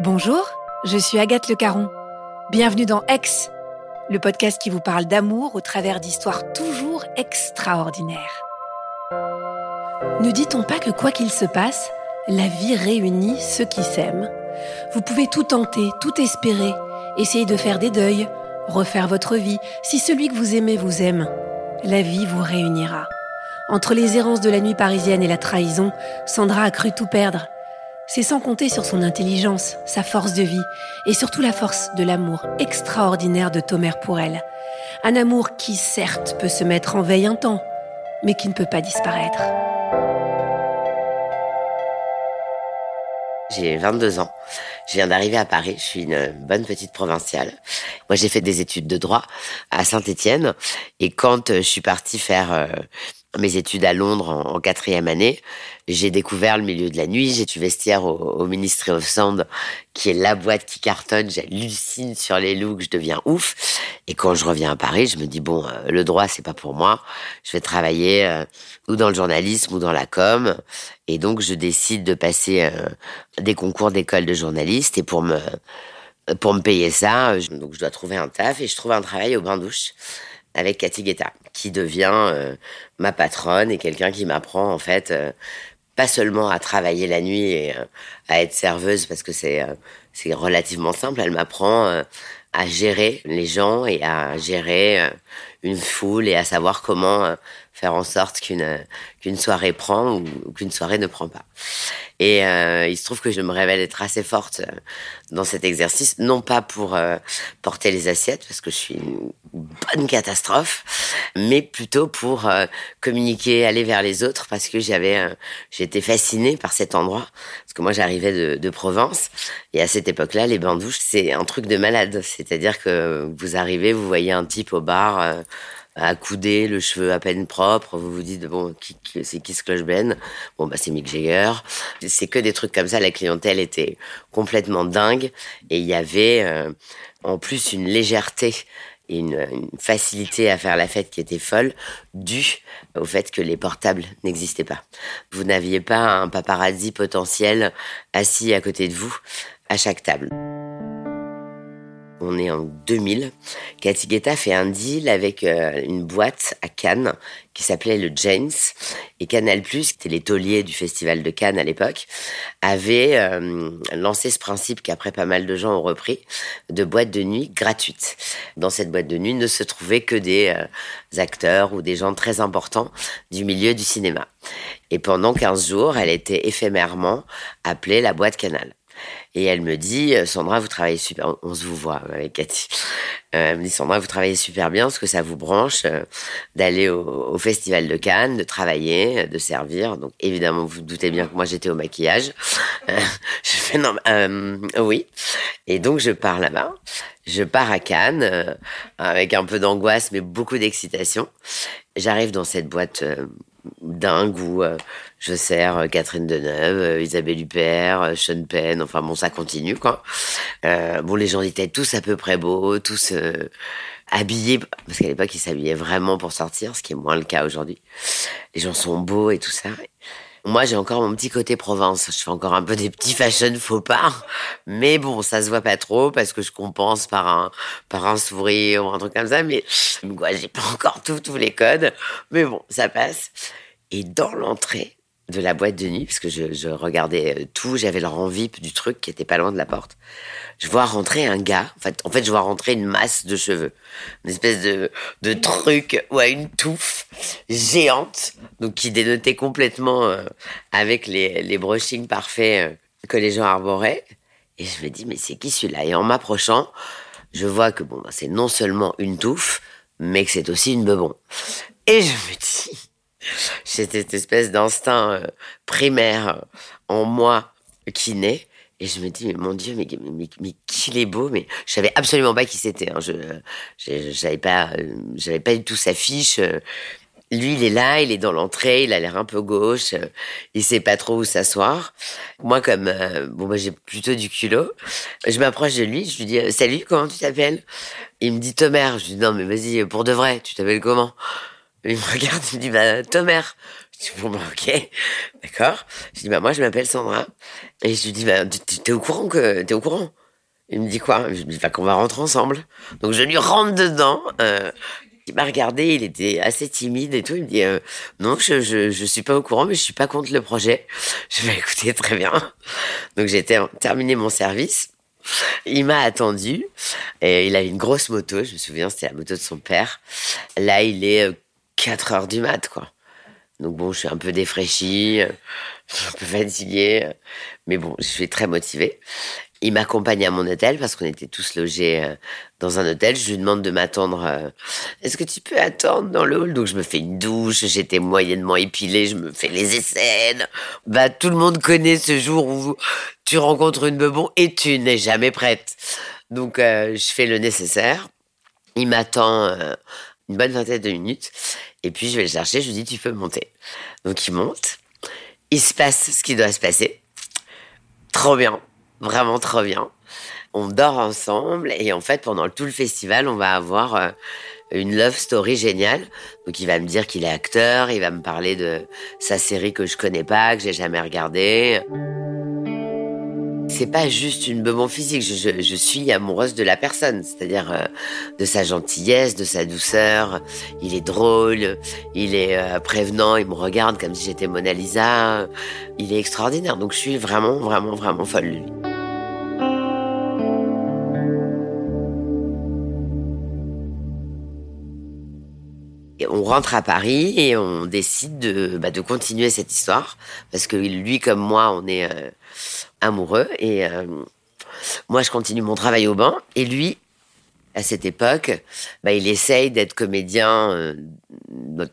Bonjour, je suis Agathe Le Caron. Bienvenue dans Ex, le podcast qui vous parle d'amour au travers d'histoires toujours extraordinaires. Ne dit-on pas que quoi qu'il se passe, la vie réunit ceux qui s'aiment? Vous pouvez tout tenter, tout espérer, essayer de faire des deuils, refaire votre vie. Si celui que vous aimez vous aime, la vie vous réunira. Entre les errances de la nuit parisienne et la trahison, Sandra a cru tout perdre. C'est sans compter sur son intelligence, sa force de vie et surtout la force de l'amour extraordinaire de Tomer pour elle. Un amour qui, certes, peut se mettre en veille un temps, mais qui ne peut pas disparaître. J'ai 22 ans. Je viens d'arriver à Paris. Je suis une bonne petite provinciale. Moi, j'ai fait des études de droit à Saint-Étienne. Et quand je suis partie faire euh, mes études à Londres en quatrième année, j'ai découvert le milieu de la nuit. J'ai du vestiaire au, au Ministry of Sound, qui est la boîte qui cartonne. J'hallucine sur les looks, je deviens ouf. Et quand je reviens à Paris, je me dis bon, euh, le droit c'est pas pour moi. Je vais travailler euh, ou dans le journalisme ou dans la com. Et donc je décide de passer euh, des concours d'école de journaliste. Et pour me pour me payer ça, je, donc je dois trouver un taf et je trouve un travail au bain douche avec Cathy Guetta, qui devient ma patronne et quelqu'un qui m'apprend en fait pas seulement à travailler la nuit et euh, à être serveuse parce que c'est euh, c'est relativement simple, elle m'apprend euh, à gérer les gens et à gérer une foule et à savoir comment euh, faire en sorte qu'une euh, qu'une soirée prend ou, qu'une soirée ne prend pas. Et euh, il se trouve que je me révèle être assez forte dans cet exercice, non pas pour porter les assiettes, parce que je suis une bonne catastrophe, mais plutôt pour communiquer, aller vers les autres, parce que j'avais, j'étais fascinée par cet endroit, parce que moi j'arrivais de, de Provence, et à cette époque-là, les bains douches, c'est un truc de malade, c'est-à-dire que vous arrivez, vous voyez un type au bar. Accoudé, le cheveu à peine propre, vous vous dites bon, qui, qui- c'est qui ce cloche Ben? Bon bah c'est Mick Jagger. C'est que des trucs comme ça. La clientèle était complètement dingue et il y avait euh, en plus une légèreté et une, une facilité à faire la fête qui était folle, due au fait que les portables n'existaient pas. Vous n'aviez pas un paparazzi potentiel assis à côté de vous à chaque table. On est en 2000. Cathy Guetta fait un deal avec euh, une boîte à Cannes qui s'appelait le James. Et Canal+, qui était les du festival de Cannes à l'époque, avait euh, lancé ce principe qu'après pas mal de gens ont repris, de boîte de nuit gratuite. Dans cette boîte de nuit ne se trouvaient que des euh, acteurs ou des gens très importants du milieu du cinéma. Et pendant 15 jours, elle était éphémèrement appelée la boîte Canal. Et elle me dit, euh, Sandra, vous travaillez super. On se vous voit avec Cathy. Euh, elle me dit, Sandra, vous travaillez super bien. Est-ce que ça vous branche euh, d'aller au, festival de Cannes, de travailler, de servir Donc évidemment, vous vous doutez bien que moi j'étais au maquillage. Je fais non, oui. Et donc je pars là-bas. Je pars à Cannes avec un peu d'angoisse, mais beaucoup d'excitation. J'arrive dans cette boîte dingue où euh, je sers euh, Catherine Deneuve, euh, Isabelle Huppert, Sean Penn, enfin bon, ça continue quoi. Bon, les gens étaient tous à peu près beaux, tous habillés, parce qu'à l'époque ils s'habillaient vraiment pour sortir, ce qui est moins le cas aujourd'hui. Les gens sont beaux et tout ça. Moi, j'ai encore mon petit côté Provence. Je fais encore un peu des petits fashion faux pas. Mais bon, ça se voit pas trop parce que je compense par un, par un sourire ou un truc comme ça. Mais, quoi, j'ai pas encore tout, tous les codes. Mais bon, ça passe. Et dans l'entrée de la boîte de nuit, parce que je, regardais euh, tout, j'avais le rang VIP du truc qui était pas loin de la porte. Je vois rentrer un gars. En fait, en fait, je vois rentrer une masse de cheveux. Une espèce de, de truc, ouais, une touffe géante. Donc, qui dénotait complètement euh, avec les, les brushings parfaits euh, que les gens arboraient. Et je me dis, mais c'est qui celui-là? Et en m'approchant, je vois que bon, bah, c'est non seulement une touffe, mais que c'est aussi une bebon. Et je me dis, J'ai cette espèce d'instinct euh, primaire en moi qui naît. Et je me dis, mais mon Dieu, mais, mais, mais qu'il est beau, mais je savais absolument pas qui c'était. Hein. Je, j'avais pas, j'avais pas du tout sa fiche. Lui, il est là, il est dans l'entrée, il a l'air un peu gauche, il sait pas trop où s'asseoir. Moi, comme euh, bon, moi j'ai plutôt du culot, je m'approche de lui, je lui dis salut, comment tu t'appelles? Il me dit Tomer. Je lui dis non mais vas-y pour de vrai, tu t'appelles comment? Il me regarde, il me dit bah Tomer. Je dis bon bah ok, d'accord. Je dis bah moi je m'appelle Sandra et je lui dis bah t'es au courant que t'es au courant? Il me dit quoi? Je lui dis bah, qu'on va rentrer ensemble. Donc je lui rentre dedans. Euh, il m'a regardé, il était assez timide et tout. Il me dit euh, non, je, je, je suis pas au courant, mais je suis pas contre le projet. Je vais écouter très bien. Donc j'ai terminé mon service. Il m'a attendu et il a une grosse moto. Je me souviens, c'était la moto de son père. Là, il est 4 euh, heures du mat, quoi. Donc bon, je suis un peu défraîchie, un peu fatiguée, mais bon, je suis très motivée. Il m'accompagne à mon hôtel parce qu'on était tous logés euh, dans un hôtel. Je lui demande de m'attendre. Euh, est-ce que tu peux attendre dans le hall? Donc je me fais une douche. J'étais moyennement épilée. Je me fais les essais. Bah tout le monde connaît ce jour où tu rencontres une bebon et tu n'es jamais prête. Donc euh, je fais le nécessaire. Il m'attend une bonne vingtaine de minutes et puis je vais le chercher. Je lui dis tu peux monter. Donc il monte. Il se passe ce qui doit se passer. Trop bien vraiment trop bien. On dort ensemble et en fait pendant tout le festival on va avoir euh, une love story géniale. Donc il va me dire qu'il est acteur, il va me parler de sa série que je connais pas, que j'ai jamais regardée c'est pas juste une bonne physique. Je, je, suis amoureuse de la personne, c'est-à-dire euh, de sa gentillesse, de sa douceur. Il est drôle, il est euh, prévenant, il me regarde comme si j'étais Mona Lisa. Il est extraordinaire. Donc je suis vraiment, vraiment, vraiment folle de lui. on rentre à Paris et on décide de, bah, de continuer cette histoire parce que lui comme moi, on est euh, amoureux. Et euh, moi, je continue mon travail au bain. Et lui, à cette époque, bah, il essaye d'être comédien, euh,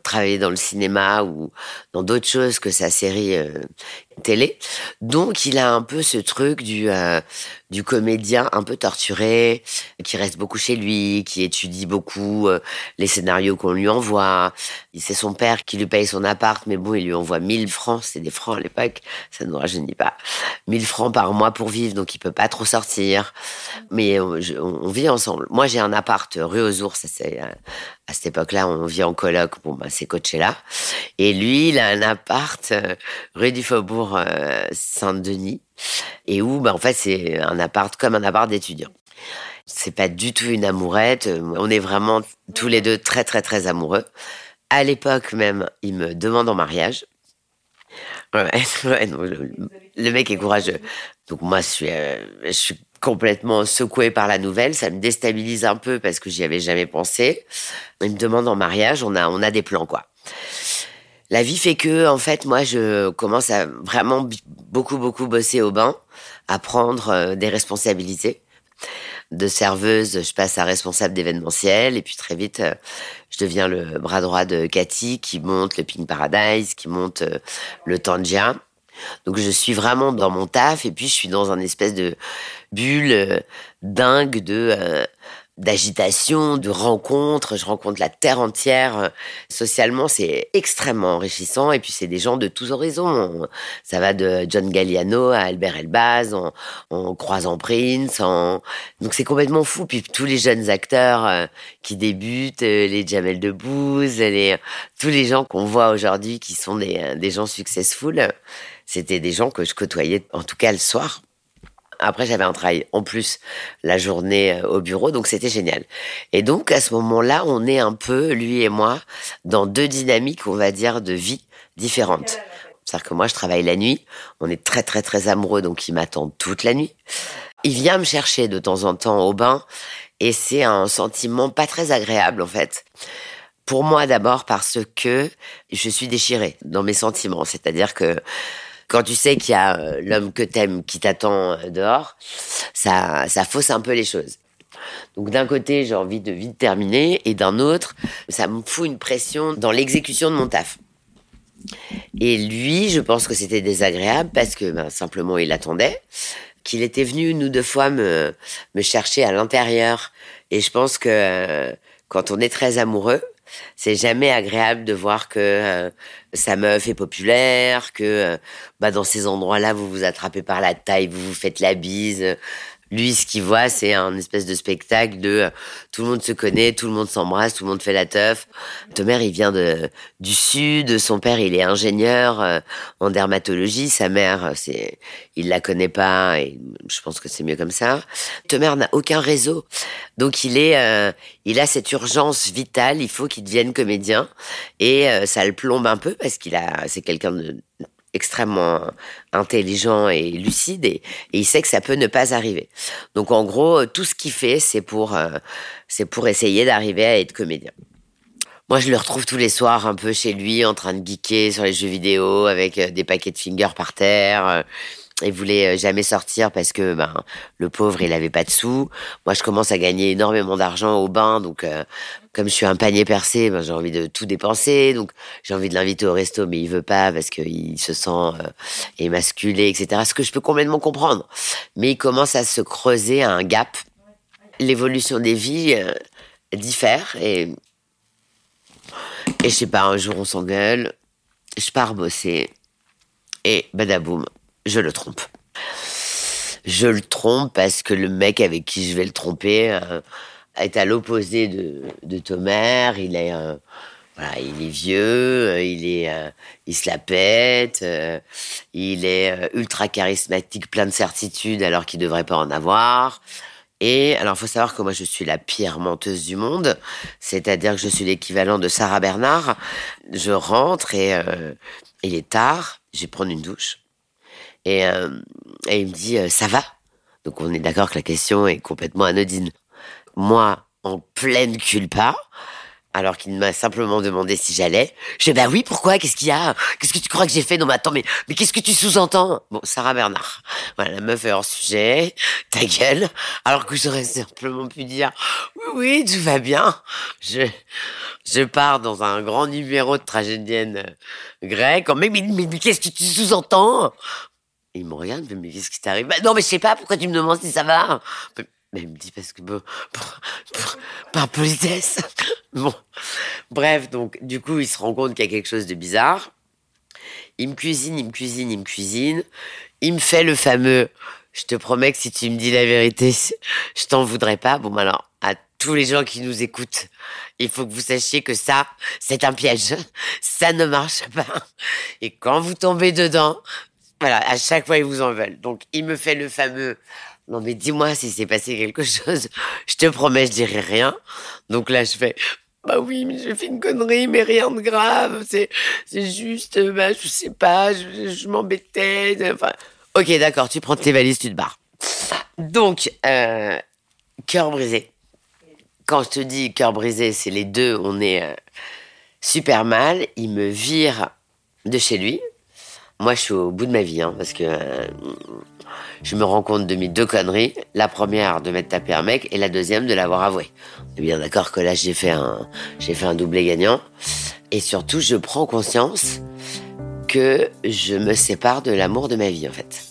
travailler dans le cinéma ou dans d'autres choses que sa série euh, télé. Donc, il a un peu ce truc du, euh, du comédien un peu torturé, qui reste beaucoup chez lui, qui étudie beaucoup euh, les scénarios qu'on lui envoie. C'est son père qui lui paye son appart, mais bon, il lui envoie 1000 francs, c'est des francs à l'époque, ça ne nous rajeunit pas. 1000 francs par mois pour vivre, donc il peut pas trop sortir. Mais on, vit ensemble. Moi, j'ai un appart rue aux ours, c'est à cette époque-là, on vit en coloc. Bon, bah, c'est là. Et lui, il a un appart euh, rue du Faubourg euh, Saint-Denis. Et où, bah, en fait, c'est un appart comme un appart d'étudiant. C'est pas du tout une amourette. On est vraiment tous les deux très, très, très amoureux. À l'époque même, il me demande en mariage. Le, mec est courageux. Donc moi, je suis, euh, je suis complètement secouée par la nouvelle. Ça me déstabilise un peu parce que j'y avais jamais pensé. Il me demande en mariage, on a, on a des plans, quoi. La vie fait que, en fait, moi, je commence à vraiment beaucoup, beaucoup bosser au bain, à prendre euh, des responsabilités. De serveuse, je passe à responsable d'événementiel, et puis très vite, euh, je deviens le bras droit de Cathy, qui monte le Pink Paradise, qui monte euh, le Tangia. Donc je suis vraiment dans mon taf et puis je suis dans un espèce de bulle euh, dingue de euh, d'agitation, de rencontres. Je rencontre la terre entière. Euh, socialement, c'est extrêmement enrichissant. Et puis, c'est des gens de tous horizons. Ça va de John Galliano à Albert Elbaz, en, en croisant Prince. En... Donc, c'est complètement fou. Puis, tous les jeunes acteurs qui débutent, les Jamel Debbouze, les, tous les gens qu'on voit aujourd'hui qui sont des, des gens successful c'était des gens que je côtoyais, en tout cas le soir. Après, j'avais un travail en plus la journée euh, au bureau, donc c'était génial. Et donc, à ce moment-là, on est un peu, lui et moi, dans deux dynamiques, on va dire, de vie différentes. C'est-à-dire que moi, je travaille la nuit. On est très, très, très amoureux, donc il m'attend toute la nuit. Il vient me chercher de temps en temps au bain, et c'est un sentiment pas très agréable, en fait. Pour moi, d'abord, parce que je suis déchirée dans mes sentiments. C'est-à-dire que quand tu sais qu'il y a euh, l'homme que t'aimes qui t'attend euh, dehors, ça, ça fausse un peu les choses. Donc d'un côté, j'ai envie de vite terminer, et d'un autre, ça me fout une pression dans l'exécution de mon taf. Et lui, je pense que c'était désagréable parce que ben, simplement il attendait, qu'il était venu une ou deux fois me, chercher à l'intérieur. Et je pense que euh, quand on est très amoureux, c'est jamais agréable de voir que euh, sa meuf est populaire, que euh, bah, dans ces endroits-là, vous vous attrapez par la taille, vous vous faites la bise, lui, ce qu'il voit, c'est un espèce de spectacle de euh, tout le monde se connaît, tout le monde s'embrasse, tout le monde fait la teuf. Tomer, il vient de, du sud, son père, il est ingénieur euh, en dermatologie, sa mère, c'est, il la connaît pas et je pense que c'est mieux comme ça. Tomer n'a aucun réseau. Donc il est, euh, il a cette urgence vitale, il faut qu'il devienne comédien et ça le plombe un peu parce qu'il a, c'est quelqu'un de extrêmement intelligent et lucide et, il sait que ça peut ne pas arriver. Donc en gros, tout ce qu'il fait, c'est pour, euh, pour essayer d'arriver à être comédien. Moi, je le retrouve tous les soirs un peu chez lui, en train de geeker sur les jeux vidéo, avec euh, des paquets de fingers par terre. Euh, il voulait euh, jamais sortir parce que ben le pauvre il avait pas de sous. Moi je commence à gagner énormément d'argent au bain donc euh, comme je suis un panier percé, ben, j'ai envie de tout dépenser donc j'ai envie de l'inviter au resto mais il veut pas parce qu'il se sent euh, émasculé etc. Ce que je peux complètement comprendre. Mais il commence à se creuser un gap. L'évolution des vies diffère et et je sais pas un jour on s'engueule, je pars bosser et badaboum je le trompe. Je le trompe parce que le mec avec qui je vais le tromper euh, est à l'opposé de, de Tomer. Il est, euh, voilà, il est vieux, euh, il est, il se la pète, il est ultra charismatique, plein de certitudes alors qu'il devrait pas en avoir. Et alors, il faut savoir que moi, je suis la pire menteuse du monde, c'est-à-dire que je suis l'équivalent de Sarah Bernard. Je rentre et il est tard, je vais prendre une douche. Euh, et, il me dit, euh, ça va? Donc on est d'accord que la question est complètement anodine. Moi, en pleine culpa, alors qu'il m'a simplement demandé si j'allais. Je dis, bah oui, pourquoi? Qu'est-ce qu'il y a? Qu'est-ce que tu crois que j'ai fait Non, mais attends, mais, mais qu'est-ce que tu sous-entends? Bon, Sarah Bernard. Voilà, la meuf est hors sujet, ta gueule. Alors que j'aurais simplement pu dire, oui, oui, tout va bien. Je, je pars dans un grand numéro de tragédienne grecque. Mais, mais, mais qu'est-ce que tu sous-entends? Il me regarde, mais qu'est-ce qui t'arrive? Bah, Non, mais je sais pas, pourquoi tu me demandes si ça va? Mais il me dit parce que par politesse. bon, bref, donc du coup, il se rend compte qu'il y a quelque chose de bizarre. Il me cuisine, il me cuisine, il me cuisine. Il me fait le fameux. Je te promets que si tu me dis la vérité, je t'en voudrais pas. Bon, alors, à tous les gens qui nous écoutent, il faut que vous sachiez que ça, c'est un piège. Ça ne marche pas. Et quand vous tombez dedans, voilà, à chaque fois, ils vous en veulent. Donc, il me fait le fameux non mais dis-moi si c'est passé quelque chose. Je te promets, je dirai rien. Donc là, je fais bah oui, mais j'ai fait une connerie, mais rien de grave. C'est c'est juste, bah je sais pas, je, m'embêtais. Enfin, ok, d'accord, tu prends tes valises, tu te barres. Donc, euh, cœur brisé. Quand je te dis cœur brisé, c'est les deux, on est euh, super mal. Il me vire de chez lui. Moi, je suis au bout de ma vie, hein, parce que euh, je me rends compte de mes deux conneries. La première, de m'être tapé un mec, et la deuxième, de l'avoir avoué. On est bien d'accord que là, j'ai fait un, j'ai fait un doublé gagnant. Et surtout, je prends conscience que je me sépare de l'amour de ma vie, en fait.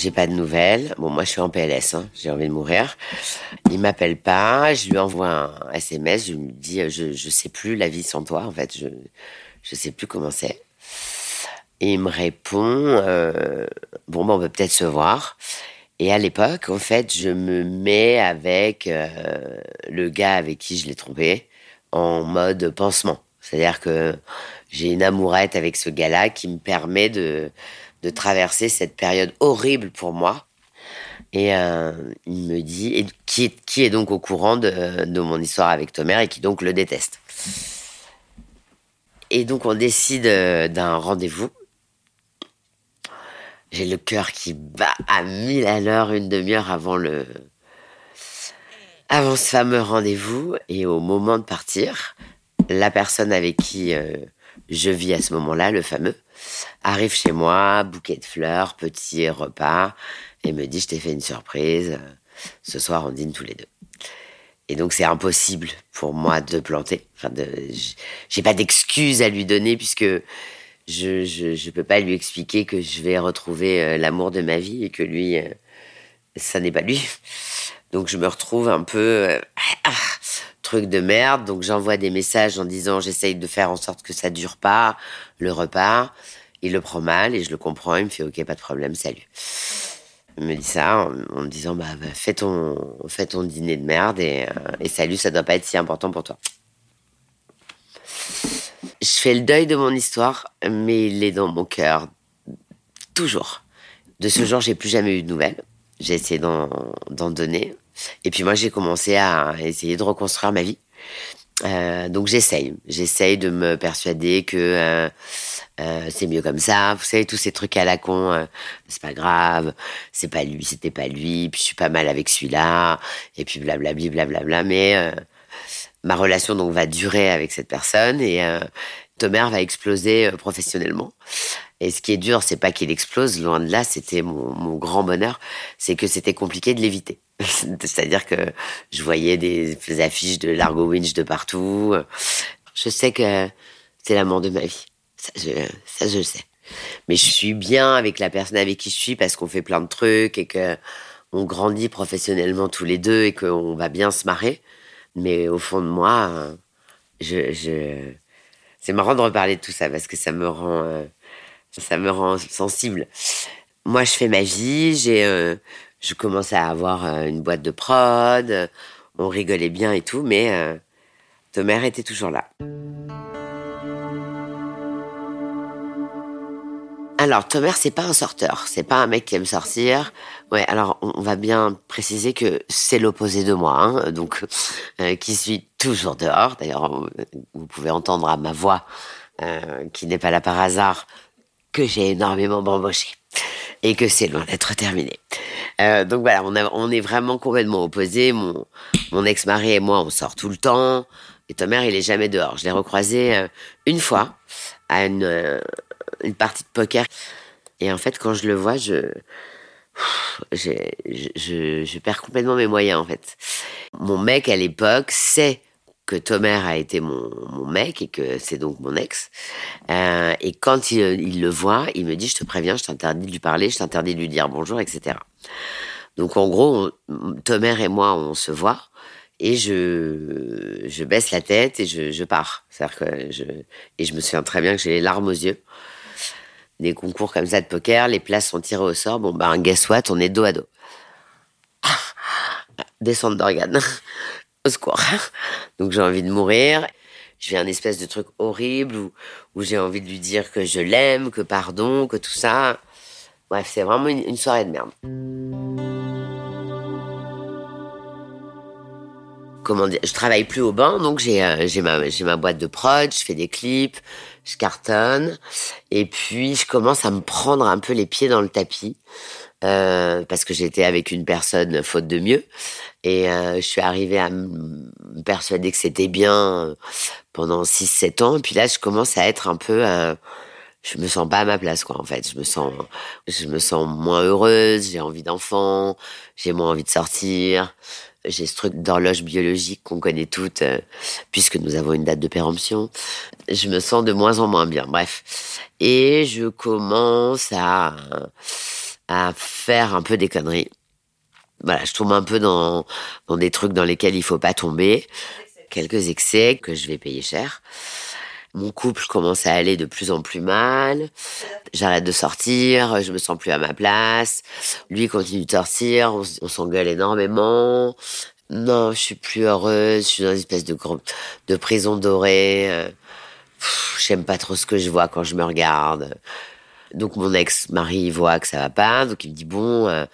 J'ai pas de nouvelles. Bon, moi, je suis en PLS, hein, j'ai envie de mourir. Il m'appelle pas, je lui envoie un SMS, je me dis, je, je sais plus la vie sans toi, en fait, je, je sais plus comment c'est. Et il me répond, euh, bon, ben, on peut peut-être se voir. Et à l'époque, en fait, je me mets avec euh, le gars avec qui je l'ai trompé en mode pansement. C'est-à-dire que j'ai une amourette avec ce gars-là qui me permet de de traverser cette période horrible pour moi. Et euh, il me dit, qui, est, qui est donc au courant de, de mon histoire avec Tomer et qui donc le déteste. Et donc on décide euh, d'un rendez-vous. J'ai le cœur qui bat à mille à l'heure une demi-heure avant le avant ce fameux rendez-vous et au moment de partir, la personne avec qui euh, je vis à ce moment-là, le fameux, arrive chez moi, bouquet de fleurs, petit repas, et me dit je t'ai fait une surprise. Ce soir on dîne tous les deux. Et donc c'est impossible pour moi de planter. Enfin, j'ai pas d'excuses à lui donner puisque je, je, peux pas lui expliquer que je vais retrouver euh, l'amour de ma vie et que lui, euh, ça n'est pas lui. Donc je me retrouve un peu euh, truc de merde. Donc j'envoie des messages en disant j'essaye de faire en sorte que ça dure pas le repas. Il le prend mal et je le comprends. Il me fait ok pas de problème salut. Me dit ça en, me disant bah, bah, fais ton ton dîner de merde et, euh, et, salut ça doit pas être si important pour toi. Je fais le deuil de mon histoire mais il est dans mon cœur toujours. De ce jour j'ai plus jamais eu de nouvelles. J'ai essayé d'en donner. Et puis moi j'ai commencé à essayer de reconstruire ma vie. Euh, donc j'essaye. J'essaye de me persuader que euh, euh, c'est mieux comme ça. Vous savez, tous ces trucs à la con, euh, c'est pas grave, c'est pas lui, c'était pas lui, puis je suis pas mal avec celui-là, et puis blablabla, blablabla. Mais euh, ma relation donc va durer avec cette personne et Tomer va exploser professionnellement. Et ce qui est dur, c'est pas qu'il explose, loin de là, c'était mon, grand bonheur, c'est que c'était compliqué de l'éviter. C'est-à-dire que je voyais des, des affiches de Largo Winch de partout. Je sais que c'est l'amour de ma vie. Ça je, je sais. Mais je suis bien avec la personne avec qui je suis parce qu'on fait plein de trucs et que on grandit professionnellement tous les deux et qu'on va bien se marrer. Mais au fond de moi, c'est marrant de reparler de tout ça parce que ça me rend, euh, ça me rend sensible. Moi, je fais ma vie. J'ai, euh, je commence à avoir euh, une boîte de prod. On rigolait bien et tout, mais Tomer était toujours là. Alors, Tomer, c'est pas un sorteur. C'est pas un mec qui aime sortir. Ouais, alors, on va bien préciser que c'est l'opposé de moi, hein, donc, euh, qui suis toujours dehors. D'ailleurs, vous pouvez entendre à ma voix, euh, qui n'est pas là par hasard, que j'ai énormément bamboché. Et que c'est loin d'être terminé. Euh, donc voilà, on, est vraiment complètement opposés. Mon, mon ex-mari et moi, on sort tout le temps. Et Tomer, il est jamais dehors. Je l'ai recroisé une fois à une, une partie de poker. Et en fait, quand je le vois, je, je, je, perds complètement mes moyens, en fait. Mon mec, à l'époque, sait que Tomer a été mon, mon mec et que c'est donc mon ex. Euh, et quand il, le voit, il me dit, je te préviens, je t'interdis de lui parler, je t'interdis de lui dire bonjour, etc. Donc en gros, Tomer et moi, on se voit et je, je baisse la tête et je, je pars. C'est-à-dire que et je me souviens très bien que j'ai les larmes aux yeux des concours comme ça de poker, les places sont tirées au sort. Bon, ben, guess what, on est dos à dos. Descente d'organes. au secours. Donc, j'ai envie de mourir. Je vis un espèce de truc horrible où, où j'ai envie de lui dire que je l'aime, que pardon, que tout ça. Bref, c'est vraiment une, soirée de merde. comment dire, je travaille plus au banc, donc j'ai euh, j'ai ma j'ai ma boîte de prod, je fais des clips, je cartonne, et puis je commence à me prendre un peu les pieds dans le tapis euh, parce que j'étais avec une personne faute de mieux, et euh, je suis arrivée à me persuader que c'était bien pendant 6-7 ans, et puis là je commence à être un peu euh, je me sens pas à ma place quoi en fait. Je me sens je me sens moins heureuse j'ai envie d'enfant j'ai moins envie de sortir j'ai ce truc d'horloge biologique qu'on connaît toutes, euh, puisque nous avons une date de péremption. Je me sens de moins en moins bien. Bref. Et je commence à, à faire un peu des conneries. Voilà, je tombe un peu dans, dans des trucs dans lesquels il faut pas tomber. Quelques excès que je vais payer cher. Mon couple commence à aller de plus en plus mal. J'arrête de sortir, je me sens plus à ma place. Lui continue de sortir, on, s'engueule énormément. Non, je suis plus heureuse, je suis dans une espèce de, prison dorée. J'aime pas trop ce que je vois quand je me regarde. Donc mon ex-mari voit que ça va pas, donc il me dit bon, euh,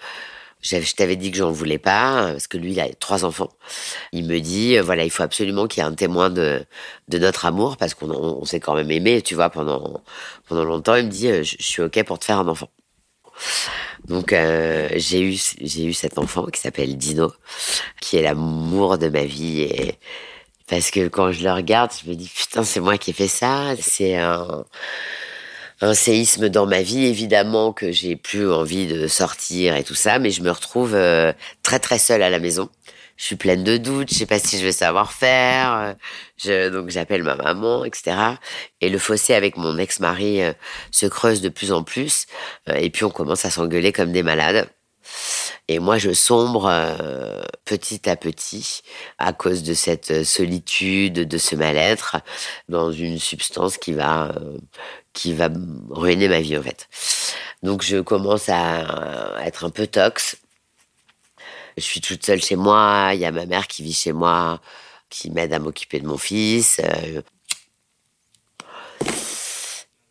je t'avais dit que j'en voulais pas, parce que lui, il a trois enfants. Il me dit, voilà, il faut absolument qu'il y ait un témoin de, de notre amour, parce qu'on on, s'est quand même aimé, tu vois, pendant, pendant longtemps. Il me dit, je, suis OK pour te faire un enfant. Donc euh, j'ai eu j'ai eu cet enfant qui s'appelle Dino, qui est l'amour de ma vie et parce que quand je le regarde, je me dis putain c'est moi qui ai fait ça. C'est un un séisme dans ma vie, évidemment que j'ai plus envie de sortir et tout ça, mais je me retrouve euh, très très seule à la maison. Je suis pleine de doutes, je sais pas si je vais savoir faire. Je, donc j'appelle ma maman, etc. Et le fossé avec mon ex-mari euh, se creuse de plus en plus. Euh, et puis on commence à s'engueuler comme des malades. Et moi, je sombre petit à petit à cause de cette solitude, de ce mal-être, dans une substance qui va qui va ruiner ma vie en fait. Donc je commence à être un peu tox. Je suis toute seule chez moi, il y a ma mère qui vit chez moi, qui m'aide à m'occuper de mon fils. Euh.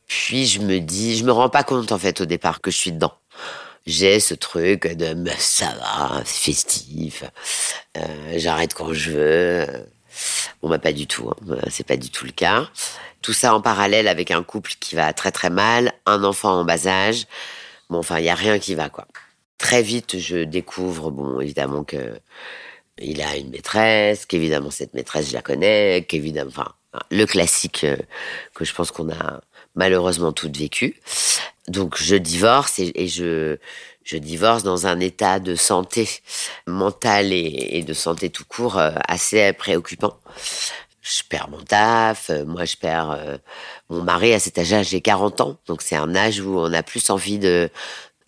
Puis je me dis, je me rends pas compte en fait au départ que je suis dedans. J'ai ce truc de ça va, festif, euh, j'arrête quand je veux. Bon bah pas du tout, hein. c'est pas du tout le cas. Tout ça en parallèle avec un couple qui va très très mal, un enfant en bas âge. Bon, enfin, il y a rien qui va, quoi. Très vite, je découvre, bon, évidemment que il a une maîtresse, qu'évidemment cette maîtresse, je la connais, qu'évidemment, enfin, le classique euh, que je pense qu'on a malheureusement toutes vécu. Donc, je divorce et, je, divorce dans un état de santé mentale et, de santé tout court euh, assez préoccupant je perds mon taf, euh, moi je perds euh, mon mari à cet âge-là, j'ai 40 ans, donc c'est un âge où on a plus envie de,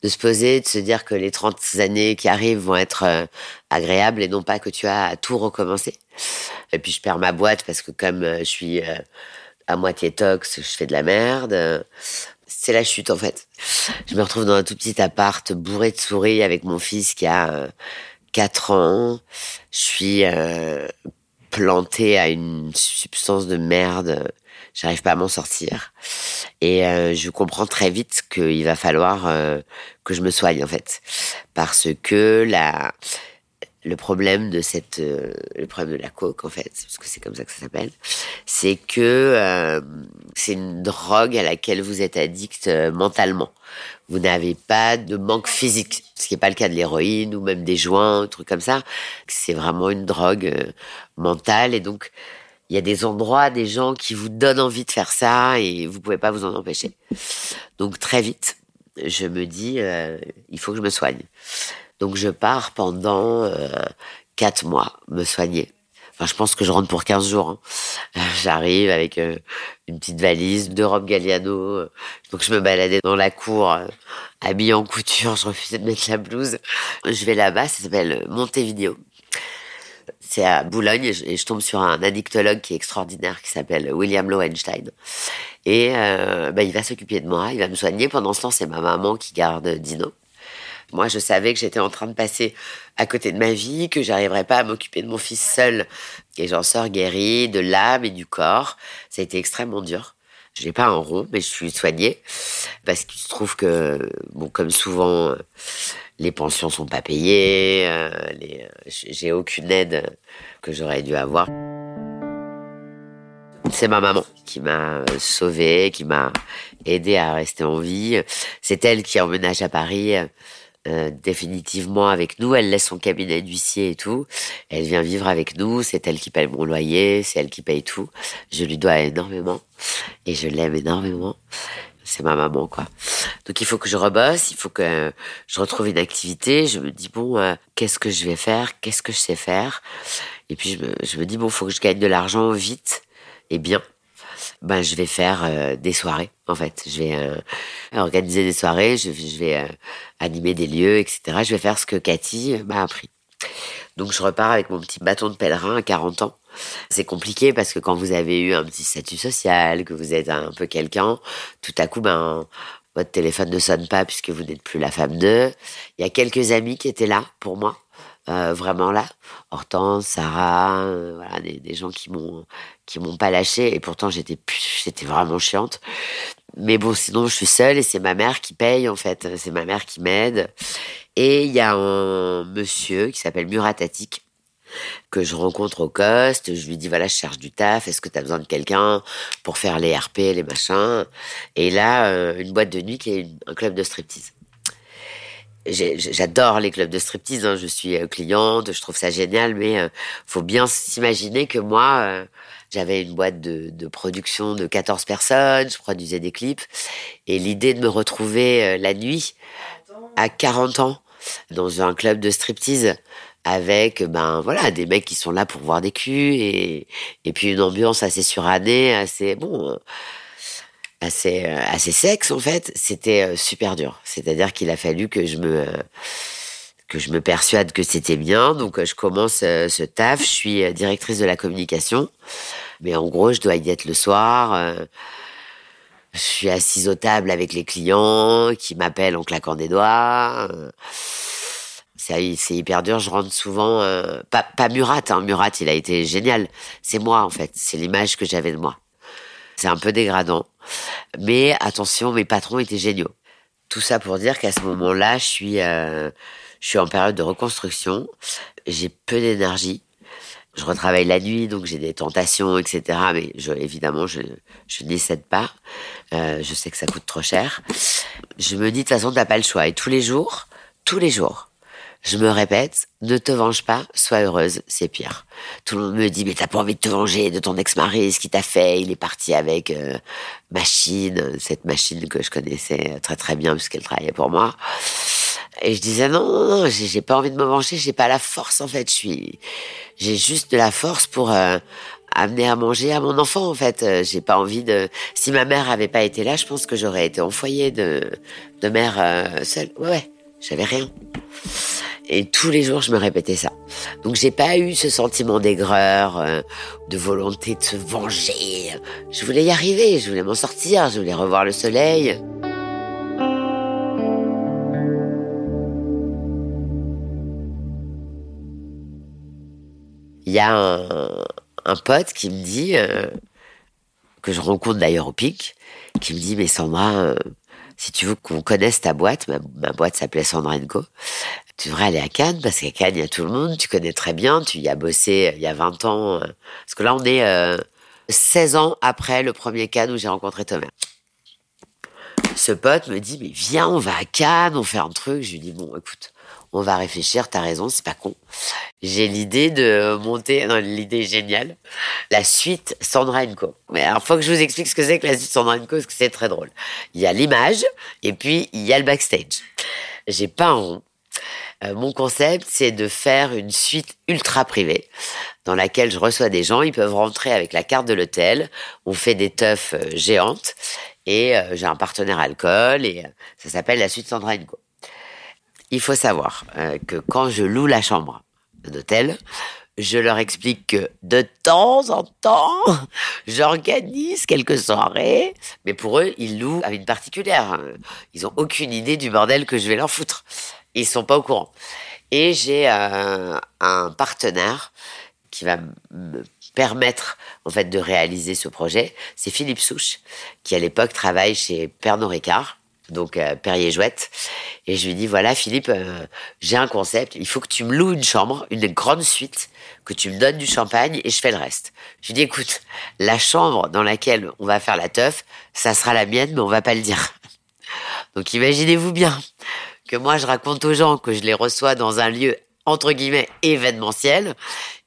de se poser, de se dire que les 30 années qui arrivent vont être agréables et non pas que tu as à tout recommencer. Et puis je perds ma boîte parce que comme je suis à moitié tox, je fais de la merde. C'est la chute en fait. Je me retrouve dans un tout petit appart bourré de souris avec mon fils qui a 4 ans. Je suis planté à une substance de merde. J'arrive pas à m'en sortir. Et euh, je comprends très vite qu'il va falloir euh, que je me soigne en fait, parce que la le problème de cette euh, le problème de la coke en fait parce que c'est comme ça que ça s'appelle c'est que c'est une drogue à laquelle vous êtes addict mentalement vous n'avez pas de manque physique ce qui n'est pas le cas de l'héroïne ou même des joints, un truc comme ça. C'est vraiment une drogue euh, mentale et donc il y a des endroits, des gens qui vous donnent envie de faire ça et vous pouvez pas vous en empêcher. Donc très vite, je me dis, euh, il faut que je me soigne. Donc je pars pendant euh, quatre mois me soigner. Enfin, je pense que je rentre pour 15 jours. Hein. J'arrive avec une petite valise, deux robes Galliano. Donc je me baladais dans la cour habillée en couture, je refusais de mettre la blouse. Je vais là-bas, ça s'appelle Montevideo. C'est à Boulogne et je, tombe sur un addictologue qui est extraordinaire qui s'appelle William Lowenstein. Et euh, bah, il va s'occuper de moi, il va me soigner. Pendant ce temps, c'est ma maman qui garde Dino. Moi, je savais que j'étais en train de passer à côté de ma vie, que j'arriverais pas à m'occuper de mon fils seul. Et j'en sors guérie de l'âme et du corps. Ça a été extrêmement dur. J'ai pas un rond, mais je suis soignée parce qu'il se trouve que, bon, comme souvent, les pensions sont pas payées, euh, j'ai aucune aide que j'aurais dû avoir. C'est ma maman qui m'a sauvée, qui m'a aidé à rester en vie. C'est elle qui emménage à Paris euh, définitivement avec nous. Elle laisse son cabinet d'huissier et tout. Elle vient vivre avec nous. C'est elle qui paye mon loyer. C'est elle qui paye tout. Je lui dois énormément et je l'aime énormément. C'est ma maman, quoi. Donc il faut que je rebosse, il faut que je retrouve une activité. Je me dis bon, euh, qu'est-ce que je vais faire? Qu'est-ce que je sais faire? Et puis je me, je me dis bon, faut que je gagne de l'argent vite et bien ben je vais faire euh, des soirées en fait. Je vais euh, organiser des soirées, je, je vais euh, animer des lieux, etc. Je vais faire ce que Cathy m'a appris. Donc je repars avec mon petit bâton de pèlerin à 40 ans. C'est compliqué parce que quand vous avez eu un petit statut social, que vous êtes un peu quelqu'un, tout à coup, ben, votre téléphone ne sonne pas puisque vous n'êtes plus la femme d'eux. Il y a quelques amis qui étaient là pour moi. Euh, vraiment là. Hortense, Sarah, euh, voilà, des, gens qui m'ont qui m'ont pas lâché et pourtant j'étais j'étais vraiment chiante. Mais bon, sinon je suis seule et c'est ma mère qui paye en fait, c'est ma mère qui m'aide. Et il y a un monsieur qui s'appelle Muratatik que je rencontre au coste, je lui dis voilà, je cherche du taf, est-ce que tu as besoin de quelqu'un pour faire les RP, les machins? Et là, euh, une boîte de nuit qui est un club de striptease. J'adore les clubs de striptease, hein, je suis euh, cliente, je trouve ça génial, mais euh, faut bien s'imaginer que moi, j'avais une boîte de, production de 14 personnes, je produisais des clips, et l'idée de me retrouver la nuit à 40 ans dans un club de striptease, avec ben voilà des mecs qui sont là pour voir des culs et, et puis une ambiance assez surannée, assez bon, euh, assez euh, assez sexe en fait. C'était euh, super dur. C'est-à-dire qu'il a fallu que je me que je me persuade que c'était bien. Donc je commence ce taf. Je suis directrice de la communication, mais en gros je dois y être le soir. Je suis assise au table avec les clients qui m'appellent en claquant des doigts c'est hyper dur. Je rentre souvent, euh, pas, pas Murat, hein. Murat, il a été génial. C'est moi, en fait. C'est l'image que j'avais de moi. C'est un peu dégradant. Mais attention, mes patrons étaient géniaux. Tout ça pour dire qu'à ce moment-là, je suis, euh, je suis en période de reconstruction. J'ai peu d'énergie. Je retravaille la nuit, donc j'ai des tentations, etc. Mais je, évidemment, je, je n'y cède pas. Euh, je sais que ça coûte trop cher. Je me dis, de toute façon, t'as pas le choix. Et tous les jours, tous les jours, je me répète, ne te venge pas, sois heureuse, c'est pire. Tout le monde me dit, mais t'as pas envie de te venger de ton ex-mari, ce qu'il t'a fait, il est parti avec euh, Machine, cette machine que je connaissais très très bien puisqu'elle travaillait pour moi. Et je disais, non, non, non j'ai pas envie de me venger, j'ai pas la force en fait, je suis, j'ai juste de la force pour euh, amener à manger à mon enfant en fait. Euh, j'ai pas envie de, si ma mère avait pas été là, je pense que j'aurais été en foyer de, de mère seule. Ouais, ouais, j'avais rien. Et tous les jours, je me répétais ça. Donc, j'ai pas eu ce sentiment d'aigreur, euh, de volonté de se venger. Je voulais y arriver, je voulais m'en sortir, je voulais revoir le soleil. Il y a un, pote qui me dit, euh, que je rencontre d'ailleurs au pic, qui me dit, mais Sandra, euh, si tu veux qu'on connaisse ta boîte, ma, ma boîte s'appelait Sandra Co tu devrais aller à Cannes parce qu'à Cannes, il y a tout le monde, tu connais très bien, tu y as bossé euh, il y a 20 ans. Euh. Parce que là, on est 16 euh, ans après le premier Cannes où j'ai rencontré Thomas. Ce pote me dit, mais viens, on va à Cannes, on fait un truc. Je lui dis, bon, écoute, on va réfléchir, t'as raison, c'est pas con. J'ai l'idée de monter, non, l'idée géniale, la suite Sandra Co. Mais alors, faut que je vous explique ce que c'est que la suite Sandra Co, parce que c'est très drôle. Il y a l'image, et puis il y a le backstage. J'ai pas un rond, euh, mon concept, c'est de faire une suite ultra privée dans laquelle je reçois des gens. Ils peuvent rentrer avec la carte de l'hôtel. On fait des teufs euh, géantes et euh, j'ai un partenaire alcool et ça s'appelle la suite Sandra Co. Il faut savoir que quand je loue la chambre d'hôtel, je leur explique que de temps en temps, j'organise quelques soirées, mais pour eux, ils louent à une particulière. Ils ont aucune idée du bordel que je vais leur foutre. Ils sont pas au courant. Et j'ai euh, un partenaire qui va me permettre en fait de réaliser ce projet. C'est Philippe Souche, qui à l'époque travaille chez Pernod Ricard, donc euh, Perrier Jouette. Et je lui dis voilà Philippe, euh, j'ai un concept. Il faut que tu me loues une chambre, une grande suite, que tu me donnes du champagne et je fais le reste. Je lui dis écoute, la chambre dans laquelle on va faire la teuf, ça sera la mienne, mais on va pas le dire. Donc imaginez-vous bien que moi je raconte aux gens que je les reçois dans un lieu entre guillemets événementiel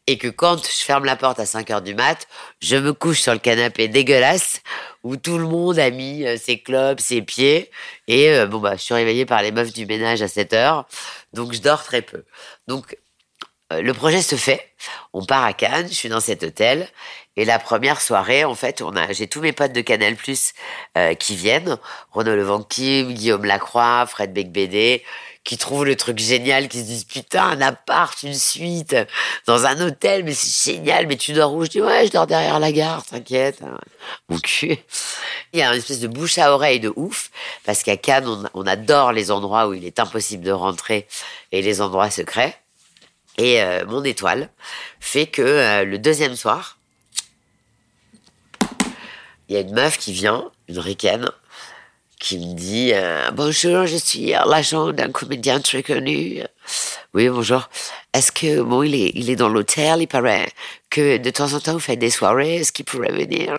et que quand je ferme la porte à 5 heures du mat, je me couche sur le canapé dégueulasse où tout le monde a mis euh, ses clubs, ses pieds et euh, bon bah je suis réveillée par les meufs du ménage à 7 heures donc je dors très peu. Donc le projet se fait, on part à Cannes, je suis dans cet hôtel et la première soirée, en fait, on a, j'ai tous mes potes de Canal Plus euh, qui viennent, Renaud Levanquim, Guillaume Lacroix, Fred Becbédé, qui trouvent le truc génial, qui se disent putain un appart, une suite dans un hôtel, mais c'est génial, mais tu dors où? Je dis ouais, je dors derrière la gare, t'inquiète. Mon cul. Il y a une espèce de bouche à oreille de ouf parce qu'à Cannes, on adore les endroits où il est impossible de rentrer et les endroits secrets. Et euh, mon étoile fait que euh, le deuxième soir, il y a une meuf qui vient, une ricaine, qui me dit euh, Bonjour, je suis l'agent d'un comédien très connu. Oui, bonjour. Est-ce que, bon, il est, il est dans l'hôtel, il paraît que de temps en temps vous faites des soirées, est-ce qu'il pourrait venir?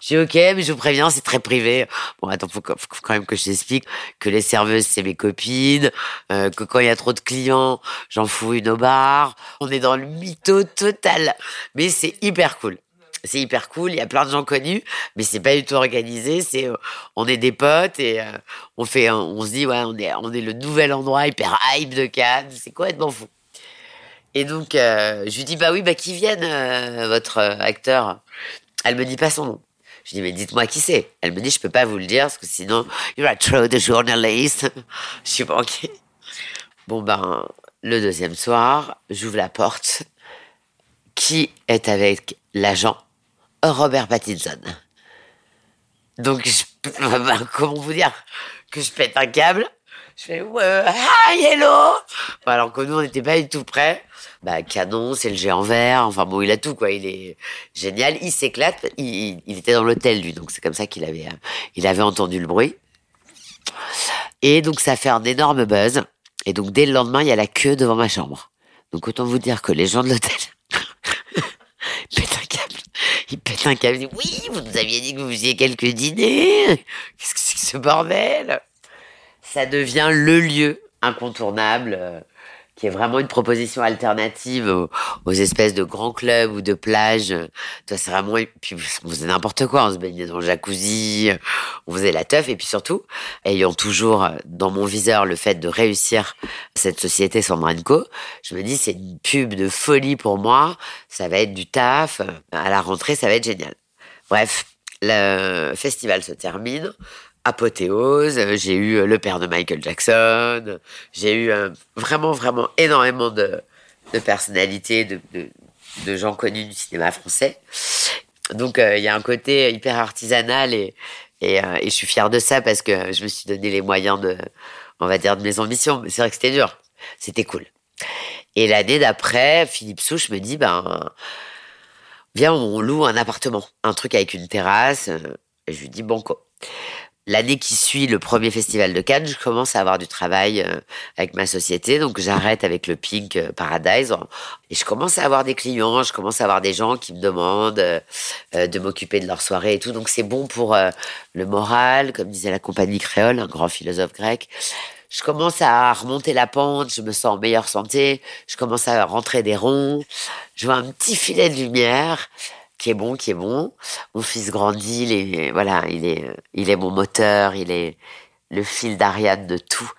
Je dis ok, mais je vous préviens, c'est très privé. Bon, attends, faut, faut quand même que je t'explique que les serveuses, c'est mes copines, euh, que quand il y a trop de clients, j'en fous une au bar. On est dans le mytho total. Mais c'est hyper cool. C'est hyper cool, il y a plein de gens connus, mais c'est pas du tout organisé. C'est, euh, on est des potes et euh, on se dit ouais, on est, on est le nouvel endroit hyper hype de Cannes. C'est complètement fou. Et donc, je lui dis bah oui, bah qui vienne votre acteur. Elle me dit pas son nom. Je dis, mais dites-moi qui c'est. Elle me dit, je peux pas vous le dire, parce que sinon, il y aura trop de journalistes. je suis OK. Bon, ben, le deuxième soir, j'ouvre la porte. Qui est avec l'agent Robert Pattinson? Donc, je, comment vous dire? Que je pète un câble Je fais, ouais, hi, hello Alors que nous, on n'était pas du tout prêts bah, canon, c'est le géant vert. Enfin bon, il a tout quoi. Il est génial. Il s'éclate. Il, était dans l'hôtel lui, donc c'est comme ça qu'il avait, euh, il avait entendu le bruit. Et donc ça fait un énorme buzz. Et donc dès le lendemain, il y a la queue devant ma chambre. Donc autant vous dire que les gens de l'hôtel pètent un câble. Ils pètent un câble. Ils disent, oui, vous nous aviez dit que vous faisiez quelques dîners. Qu'est-ce que c'est que ce bordel? Ça devient le lieu incontournable euh, qui est vraiment une proposition alternative aux, espèces de grands clubs ou de plages. Toi, c'est vraiment, puis on faisait n'importe quoi, on se baignait dans le jacuzzi, on faisait la teuf, et puis surtout, ayant toujours dans mon viseur le fait de réussir cette société Sandranco, je me dis, c'est une pub de folie pour moi, ça va être du taf, à la rentrée, ça va être génial. Bref, le festival se termine apothéose. J'ai eu euh, le père de Michael Jackson. J'ai eu euh, vraiment, vraiment énormément de, personnalités, de, gens connus du cinéma français. Donc, euh, il y a un côté hyper artisanal et, et, je suis fière de ça parce que je me suis donné les moyens de, on va dire, de mes ambitions. Mais c'est vrai que c'était dur. C'était cool. Et l'année d'après, Philippe Souche me dit, ben, viens, on loue un appartement, un truc avec une terrasse. Et je lui dis, banco l'année qui suit le premier festival de Cannes, je commence à avoir du travail euh, avec ma société. Donc j'arrête avec le Pink euh, Paradise et je commence à avoir des clients, je commence à avoir des gens qui me demandent euh, de m'occuper de leur soirée et tout. Donc c'est bon pour le moral, comme disait la compagnie créole, un grand philosophe grec. Je commence à remonter la pente, je me sens en meilleure santé, je commence à rentrer des ronds, je vois un petit filet de lumière qui est bon, qui est bon. Mon fils grandit, il est, voilà, il est, il est mon moteur, il est le fil d'Ariane de tout.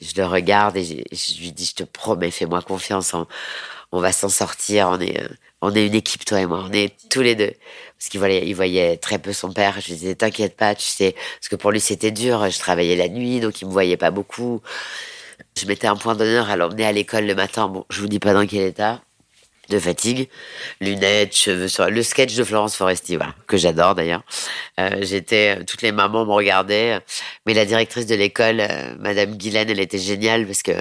Je le regarde et je, lui dis, je te promets, fais-moi confiance, on, on va s'en sortir, on est, on est une équipe, toi et moi, on est tous les deux. Parce qu'il voyait, il voyait très peu son père. Je lui disais, t'inquiète pas, tu sais, parce que pour lui c'était dur. Je travaillais la nuit, donc il me voyait pas beaucoup. Je mettais un point d'honneur à l'emmener à l'école le matin. Bon, je vous dis pas dans quel état de fatigue, lunettes, cheveux sur le sketch de Florence Foresti, que j'adore d'ailleurs. Euh, j'étais, toutes les mamans me regardaient, mais la directrice de l'école, euh, Madame Guylaine, elle était géniale parce que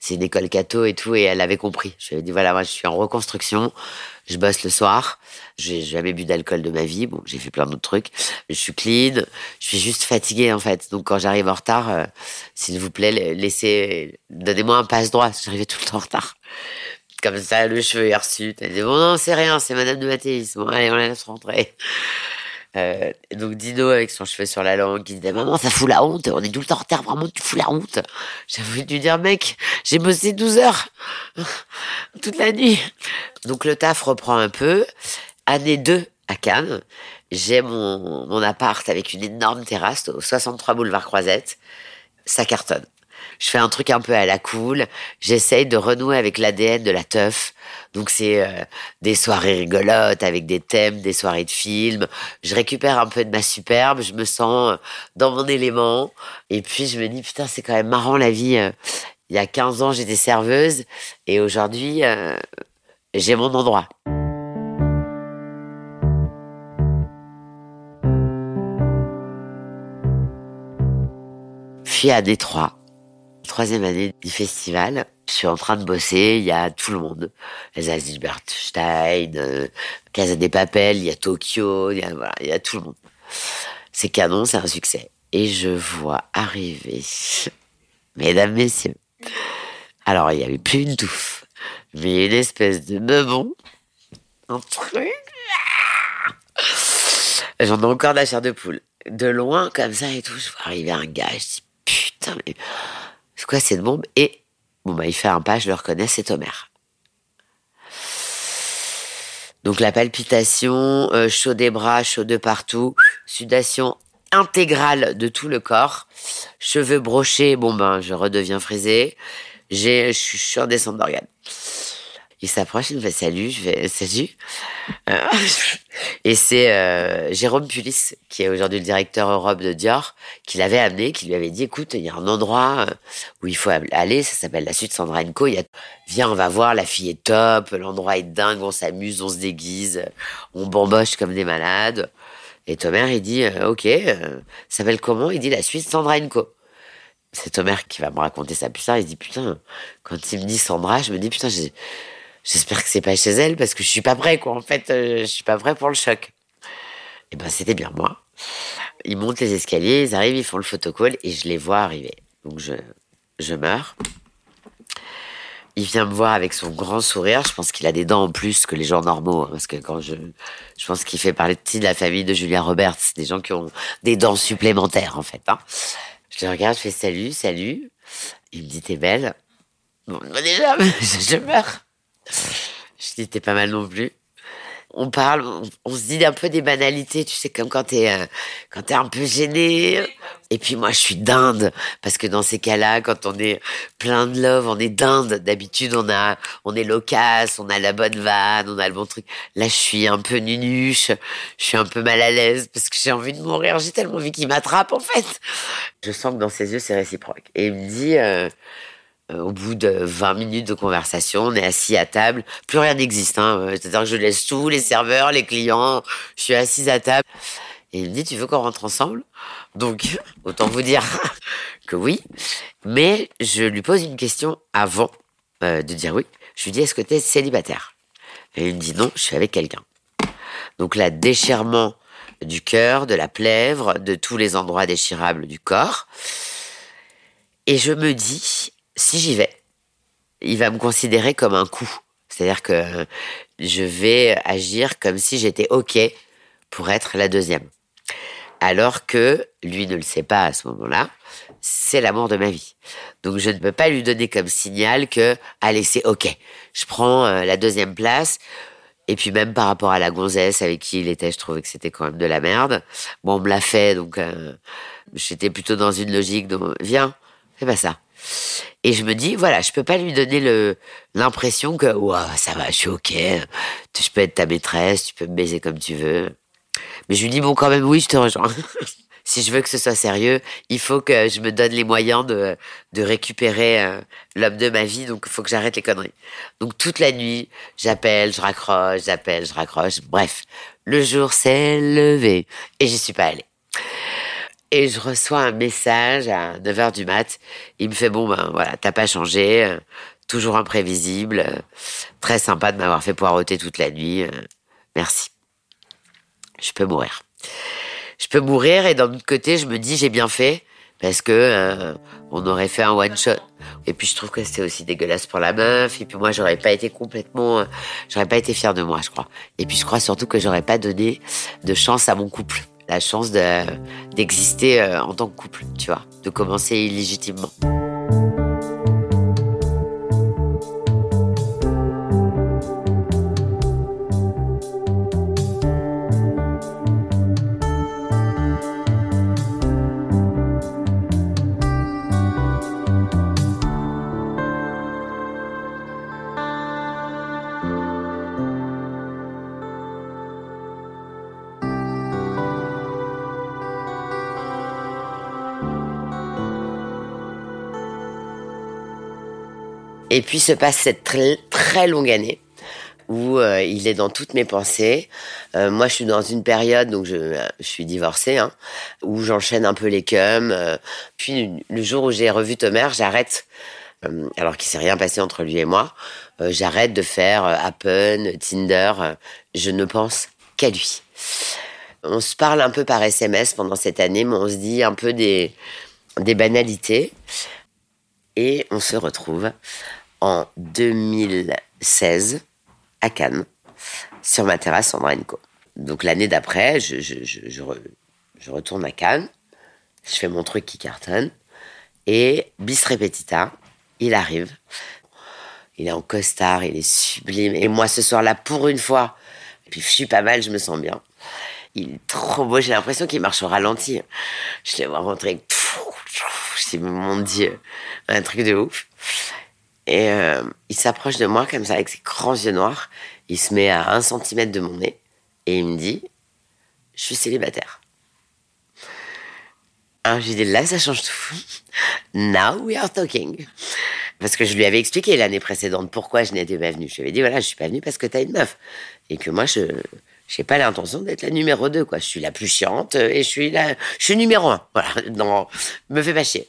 c'est une école catho et tout, et elle avait compris. Je lui ai dit voilà, moi je suis en reconstruction, je bosse le soir, j'ai jamais bu d'alcool de ma vie, bon j'ai fait plein d'autres trucs, je suis clean, je suis juste fatiguée en fait. Donc quand j'arrive en retard, euh, s'il vous plaît, laissez, donnez-moi un passe droit, j'arrivais tout le temps en retard comme ça, le cheveu est reçu. Elle dit, bon, non, c'est rien, c'est Madame de Mathéis. Bon, allez, on la laisse rentrer. Euh, donc Dino avec son cheveu sur la langue qui disait maman ça fout la honte on est tout le temps en retard vraiment tu fous la honte voulu lui dire mec j'ai bossé 12 heures toute la nuit donc le taf reprend un peu année 2 à Cannes j'ai mon, mon appart avec une énorme terrasse au 63 boulevard Croisette ça cartonne je fais un truc un peu à la cool. J'essaye de renouer avec l'ADN de la teuf. Donc c'est euh, des soirées rigolotes avec des thèmes, des soirées de films. Je récupère un peu de ma superbe, je me sens euh, dans mon élément. Et puis je me dis, putain, c'est quand même marrant la vie. Euh. Il y a 15 ans, j'étais serveuse et aujourd'hui, j'ai mon endroit. À Détroit, troisième année du festival, Je suis en train de bosser, il y a tout le monde. Elsa Gilbertstein, euh, Casa des Papel, il y a Tokyo, il y a, tout le monde. C'est canon, c'est un succès. Et je vois arriver, mesdames, messieurs. Alors, il n'y avait plus une touffe, mais une espèce de meubon, un truc. J'en ai encore de la chair de poule. De loin, comme ça et tout, je vois arriver un gars, je dis putain, mais c'est quoi cette bombe Et bon, bah, il fait un pas, je le reconnais, c'est Omer. Donc la palpitation, euh, chaud des bras, chaud de partout, sudation intégrale de tout le corps, cheveux brochés, bon ben je redeviens frisé, je suis en descente d'organes. Il s'approche, il me fait salut, je vais salut. Euh, et c'est euh, Jérôme Pulis, qui est aujourd'hui le directeur Europe de Dior, qui l'avait amené, qui lui avait dit, écoute, il y a un endroit euh, où il faut aller, ça s'appelle la suite Sandra Co. Il y a, viens, on va voir, la fille est top, l'endroit est dingue, on s'amuse, on se déguise, on bamboche comme des malades. Et Tomer, il dit, ok, ça s'appelle comment? Il dit la suite Sandra Co c'est Tomer qui va me raconter ça plus tard. Il dit putain, quand il me dit Sandra, je me dis putain, j'espère que c'est pas chez elle parce que je suis pas prêt quoi. En fait, euh, je suis pas prêt pour le choc. Et ben c'était bien moi. Ils montent les escaliers, ils arrivent, ils font le photocall et je les vois arriver. Donc je je meurs. Il vient me voir avec son grand sourire. Je pense qu'il a des dents en plus que les gens normaux. Hein, parce que quand je, je pense qu'il fait partie de la famille de Julia Roberts. Des gens qui ont des dents supplémentaires, en fait. Hein. Je le regarde, je fais salut, salut. Il me dit, t'es belle. Bon, déjà, je meurs. Je t'es pas mal non plus on parle, on, se dit un peu des banalités, tu sais, comme quand t'es euh, quand un peu gêné. Et puis moi, je suis dinde parce que dans ces cas-là, quand on est plein de love, on est dinde. D'habitude, on a, on est loquace, on a la bonne vanne, on a le bon truc. Là, je suis un peu nunuche, je suis un peu mal à l'aise parce que j'ai envie de mourir. J'ai tellement envie qu'il m'attrape en fait. Je sens que dans ses yeux, c'est réciproque. Et il me dit. Euh, au bout de 20 minutes de conversation, on est assis à table, plus rien n'existe. Hein. C'est-à-dire que je laisse tous les serveurs, les clients, je suis assise à table. Et il me dit, tu veux qu'on rentre ensemble? Donc, autant vous dire que oui. Mais je lui pose une question avant euh, de dire oui. Je lui dis, est-ce que tu es célibataire? Et il me dit, non, je suis avec quelqu'un. Donc là, déchirement du cœur, de la plèvre, de tous les endroits déchirables du corps. Et je me dis, si j'y vais, il va me considérer comme un coup. C'est-à-dire que je vais agir comme si j'étais OK pour être la deuxième. Alors que lui ne le sait pas à ce moment-là, c'est l'amour de ma vie. Donc je ne peux pas lui donner comme signal que, allez, c'est OK. Je prends euh, la deuxième place. Et puis même par rapport à la gonzesse avec qui il était, je trouvais que c'était quand même de la merde. Bon, on me l'a fait, donc euh, j'étais plutôt dans une logique de, viens, fais pas ça. Et je me dis, voilà, je peux pas lui donner l'impression que, ça va, je suis ok, je peux être ta maîtresse, tu peux me baiser comme tu veux. Mais je lui dis, bon, quand même, oui, je te rejoins. si je veux que ce soit sérieux, il faut que je me donne les moyens de, de récupérer euh, l'homme de ma vie, donc il faut que j'arrête les conneries. Donc toute la nuit, j'appelle, je raccroche, j'appelle, je raccroche. Bref, le jour s'est levé et j'y suis pas allée. Et je reçois un message à 9h du mat. Il me fait, bon, ben voilà, t'as pas changé, euh, toujours imprévisible, euh, très sympa de m'avoir fait poireauter toute la nuit. Euh, merci. Je peux mourir. Je peux mourir et d'un autre côté, je me dis, j'ai bien fait parce que on aurait fait un one shot. Et puis je trouve que c'était aussi dégueulasse pour la meuf. Et puis moi, j'aurais pas été complètement, j'aurais pas été fière de moi, je crois. Et puis je crois surtout que j'aurais pas donné de chance à mon couple la chance d'exister euh, en tant que couple, tu vois, de commencer illégitimement. Et puis se passe cette très, très longue année où euh, il est dans toutes mes pensées. Euh, moi, je suis dans une période, donc je, suis divorcée, hein, où j'enchaîne un peu les cums. Euh. puis le jour où j'ai revu Tomer, j'arrête alors qu'il s'est rien passé entre lui et moi, j'arrête de faire Appen, Tinder. je ne pense qu'à lui. On se parle un peu par SMS pendant cette année, mais on se dit un peu des, des banalités. Et on se retrouve en 2016 à Cannes, sur ma terrasse en Co. Donc l'année d'après, je, je, je, je, retourne à Cannes, je fais mon truc qui cartonne, et bis repetita, il arrive. Il est en costard, il est sublime. Et moi, ce soir-là, pour une fois, puis je suis pas mal, je me sens bien. Il est trop beau, j'ai l'impression qu'il marche au ralenti. Je l'ai vois rentrer. Je dis, mon Dieu, un truc de ouf. Et euh, il s'approche de moi comme ça, avec ses grands yeux noirs. Il se met à un centimètre de mon nez et il me dit, je suis célibataire. Alors j'ai dit, là, ça change tout. Now we are talking. Parce que je lui avais expliqué l'année précédente pourquoi je n'étais pas venue. Je lui avais dit, voilà, je suis pas venue parce que tu as une meuf. Et que moi, je n'ai pas l'intention d'être la numéro 2, quoi. Je suis la plus chiante et je suis la, je suis numéro 1. Voilà, non, me fais pas chier.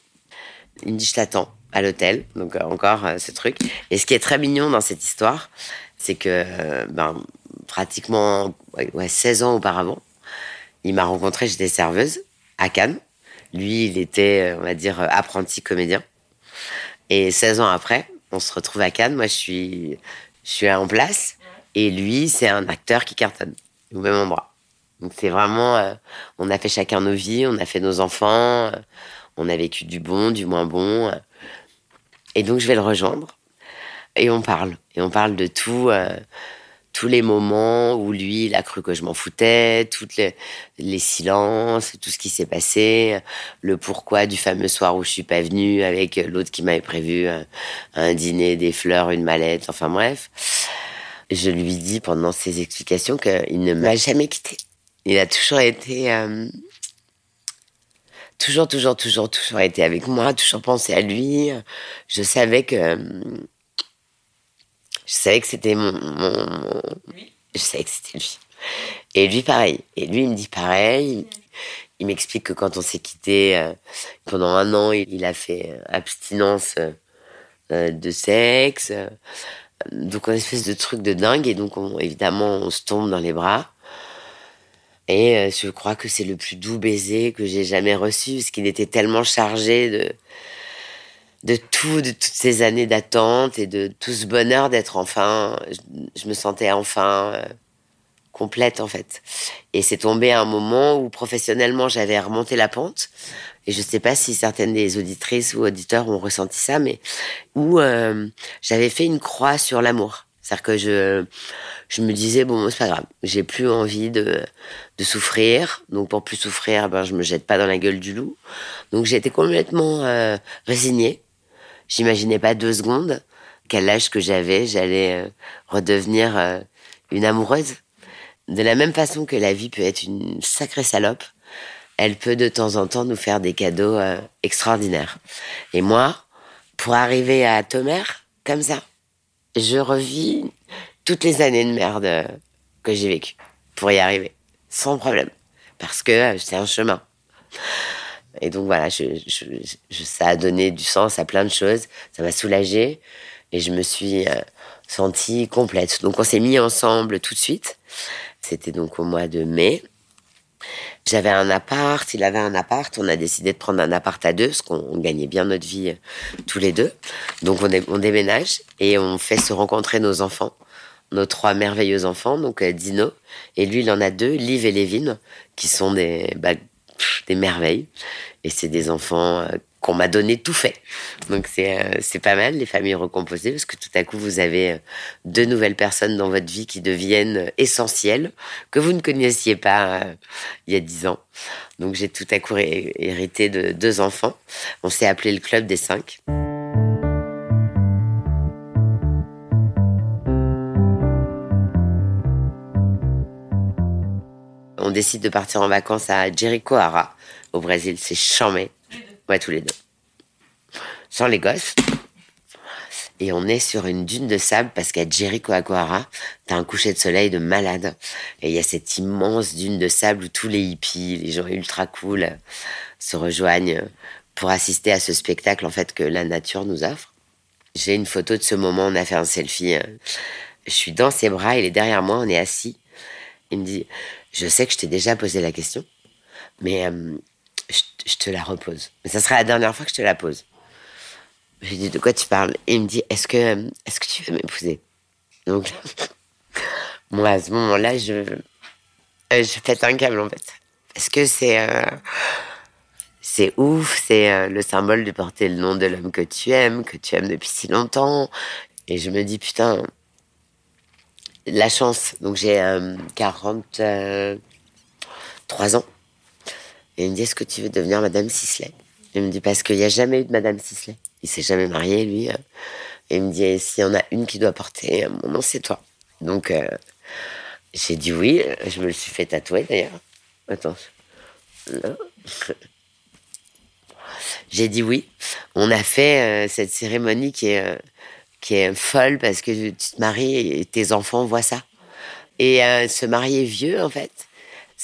Il me dit, je t'attends à l'hôtel. Donc, euh, encore euh, ce truc. Et ce qui est très mignon dans cette histoire, c'est que, euh, ben, pratiquement ouais, 16 ans auparavant, il m'a rencontré, j'étais serveuse à Cannes. Lui, il était, on va dire, apprenti comédien. Et 16 ans après, on se retrouve à Cannes. Moi, je suis, je suis en place. Et lui, c'est un acteur qui cartonne au même endroit. Donc, c'est vraiment, on a fait chacun nos vies, on a fait nos enfants, on a vécu du bon, du moins bon. Et donc, je vais le rejoindre. Et on parle. Et on parle de tout tous les moments où lui, il a cru que je m'en foutais, toutes les, silences, tout ce qui s'est passé, le pourquoi du fameux soir où je suis pas venue avec l'autre qui m'avait prévu un, dîner, des fleurs, une mallette, enfin bref. Je lui dis pendant ses explications qu'il ne m'a jamais quitté. Il a toujours été, euh, toujours, toujours, toujours, toujours été avec moi, toujours pensé à lui. Je savais que je savais que c'était mon, Je savais que c'était lui. Et lui, pareil. Et lui, il me dit pareil. Il, m'explique que quand on s'est quitté, euh, pendant un an, il, a fait euh, abstinence euh, de sexe. donc, une espèce de truc de dingue. Et donc, évidemment, on se tombe dans les bras. Et je crois que c'est le plus doux baiser que j'ai jamais reçu, parce qu'il était tellement chargé de, de tout, de toutes ces années d'attente et de tout ce bonheur d'être enfin, je, me sentais enfin euh, complète en fait. Et c'est tombé à un moment où professionnellement j'avais remonté la pente. Et je sais pas si certaines des auditrices ou auditeurs ont ressenti ça, mais où euh, j'avais fait une croix sur l'amour. C'est-à-dire que je, je me disais bon c'est pas grave, j'ai plus envie de, de souffrir, donc pour plus souffrir, ben je me jette pas dans la gueule du loup. Donc j'étais complètement euh, résignée J'imaginais pas deux secondes quel âge que j'avais, j'allais euh, redevenir euh, une amoureuse. De la même façon que la vie peut être une sacrée salope, elle peut de temps en temps nous faire des cadeaux euh, extraordinaires. Et moi, pour arriver à Tomer, comme ça, je revis toutes les années de merde que j'ai vécues pour y arriver, sans problème, parce que c'est un chemin. Et donc voilà, je, ça a donné du sens à plein de choses. Ça m'a soulagée et je me suis euh, sentie complète. Donc on s'est mis ensemble tout de suite. C'était donc au mois de mai. J'avais un appart, il avait un appart. On a décidé de prendre un appart à deux parce qu'on gagnait bien notre vie euh, tous les deux. Donc on, déménage et on fait se rencontrer nos enfants, nos trois merveilleux enfants. Donc euh, Dino et lui, il en a deux, Liv et Lévin, qui sont des bah, des merveilles. Et c'est des enfants euh, qu'on m'a donné tout fait. Donc c'est euh, c'est pas mal les familles recomposées parce que tout à coup vous avez euh, deux nouvelles personnes dans votre vie qui deviennent essentielles que vous ne connaissiez pas il y a dix ans. Donc j'ai tout à coup hérité de deux enfants. On s'est appelé le club des cinq. on décide de partir en vacances à Jericoara, au Brésil. C'est chambé. Ouais, tous les deux. Sans les gosses. Et on est sur une dune de sable parce qu'à Jericoacoara, t'as un coucher de soleil de malade. Et il y a cette immense dune de sable où tous les hippies, les gens ultra cool, se rejoignent pour assister à ce spectacle en fait que la nature nous offre. J'ai une photo de ce moment, on a fait un selfie. Je suis dans ses bras, il est derrière moi, on est assis. Il me dit, je sais que je t'ai déjà posé la question, mais euh, je, te la repose. Mais ça sera la dernière fois que je te la pose. J'ai dit, de quoi tu parles? Et il me dit, est-ce que, est-ce que tu veux m'épouser? Donc, moi, à ce moment-là, je, euh, je pète un câble, en fait. Parce que c'est... Euh, c'est ouf, c'est le symbole de porter le nom de l'homme que tu aimes, que tu aimes depuis si longtemps. Et je me dis, putain, la chance. Donc j'ai 43 ans. Il me dit, est-ce que tu veux devenir Madame Sisley? Il me dit, parce qu'il n'y a jamais eu de Madame Sisley. Il s'est jamais marié, lui. Et il me dit, s'il y en a une qui doit porter mon nom, c'est toi. Donc, euh, j'ai dit oui. Je me le suis fait tatouer, d'ailleurs. Attends. J'ai dit oui. On a fait euh, cette cérémonie qui est, euh, qui est folle parce que tu te maries et tes enfants voient ça. Et se marier vieux, en fait,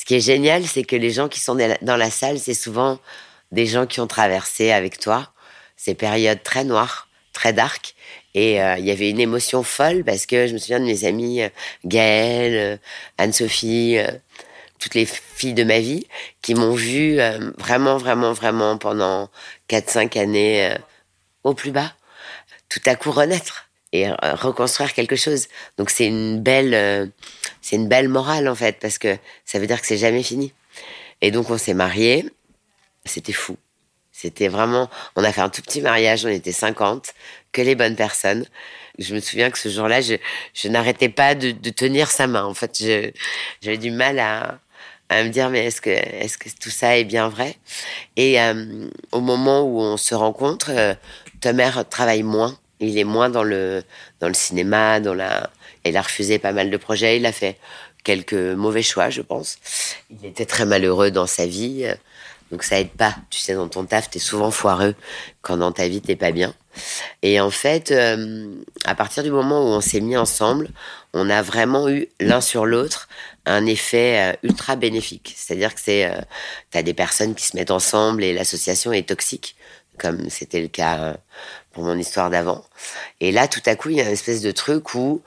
ce qui est génial, c'est que les gens qui sont dans la salle, c'est souvent des gens qui ont traversé avec toi ces périodes très noires, très dark. Et euh, il y avait une émotion folle parce que je me souviens de mes amies euh, Gaëlle, euh, Anne-Sophie, toutes les filles de ma vie qui m'ont vu vraiment, vraiment, vraiment pendant 4-5 années au plus bas, tout à coup renaître et reconstruire quelque chose. Donc c'est une belle c'est une belle morale en fait, parce que ça veut dire que c'est jamais fini. Et donc on s'est mariés, c'était fou. C'était vraiment, on a fait un tout petit mariage, on était 50, que les bonnes personnes. Je me souviens que ce jour-là, je, je n'arrêtais pas de, tenir sa main. En fait, j'avais du mal à, à me dire mais est-ce que est-ce que tout ça est bien vrai? Et euh, au moment où on se rencontre, euh, ta mère travaille moins. Il est moins dans le dans le cinéma, dans la il a refusé pas mal de projets. Il a fait quelques mauvais choix, je pense. Il était très malheureux dans sa vie. Donc ça aide pas. Tu sais, dans ton taf, t'es souvent foireux quand dans ta vie, t'es pas bien. Et en fait, euh, à partir du moment où on s'est mis ensemble, on a vraiment eu l'un sur l'autre un effet euh, ultra bénéfique. C'est-à-dire que c'est, euh, t'as des personnes qui se mettent ensemble et l'association est toxique, comme c'était le cas pour mon histoire d'avant. Et là, tout à coup, il y a une espèce de truc où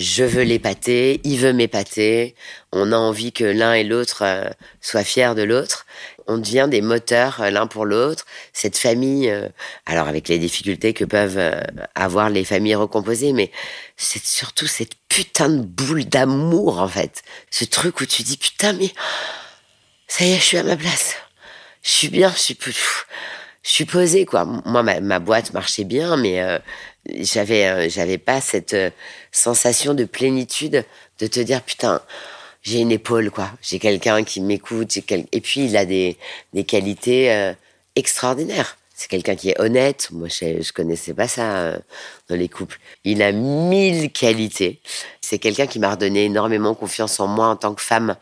je veux l'épater, il veut m'épater, on a envie que l'un et l'autre euh, soient fiers de l'autre, on devient des moteurs euh, l'un pour l'autre. Cette famille, euh, alors avec les difficultés que peuvent avoir les familles recomposées, mais c'est surtout cette putain de boule d'amour en fait, ce truc où tu dis putain mais ça y est, je suis à ma place, je suis bien, je suis je suis posée quoi. Moi ma, boîte marchait bien, mais j'avais euh, j'avais pas cette euh, sensation de plénitude de te dire putain j'ai une épaule quoi j'ai quelqu'un qui m'écoute et puis il a des des qualités euh, extraordinaires c'est quelqu'un qui est honnête moi je, je connaissais pas ça dans les couples il a mille qualités c'est quelqu'un qui m'a redonné énormément confiance en moi en tant que femme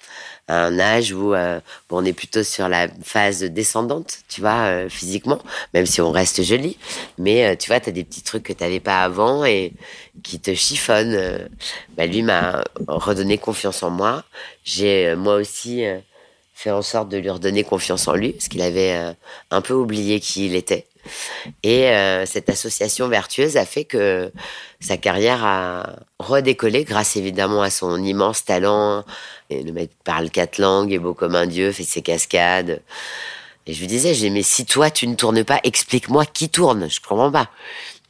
à un âge où euh, on est plutôt sur la phase descendante, tu vois, euh, physiquement, même si on reste joli. Mais euh, tu vois, tu as des petits trucs que tu n'avais pas avant et qui te chiffonnent. Bah, lui m'a redonné confiance en moi. J'ai moi aussi fait en sorte de lui redonner confiance en lui, parce qu'il avait un peu oublié qui il était. Et cette association vertueuse a fait que sa carrière a redécollé grâce évidemment à son immense talent et le mec parle quatre langues, est beau comme un dieu, fait ses cascades. Et je lui disais, j'ai mais si toi tu ne tournes pas, explique-moi qui tourne. Je comprends pas.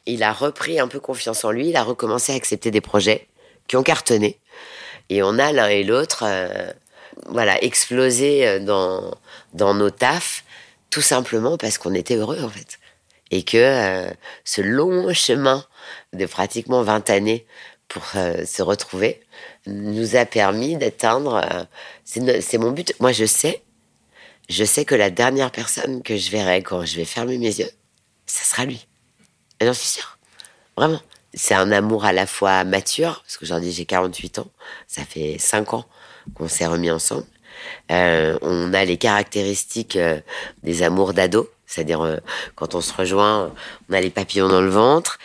Il a repris un peu confiance en lui. Il a recommencé à accepter des projets qui ont cartonné. Et on a l'un et l'autre, euh, voilà, explosé euh, dans dans nos tafs, tout simplement parce qu'on était heureux en fait, et que euh, ce long chemin de pratiquement 20 années pour se retrouver, nous a permis d'atteindre. Euh, c'est mon but. Moi, je sais, je sais que la dernière personne que je verrai quand je vais fermer mes yeux, ça sera lui. Et j'en suis sûre. Vraiment. C'est un amour à la fois mature, parce qu'aujourd'hui j'ai 48 ans, ça fait 5 ans qu'on s'est remis ensemble. Euh, on a les caractéristiques euh, des amours d'ado, c'est-à-dire quand on se rejoint, on a les papillons dans le ventre,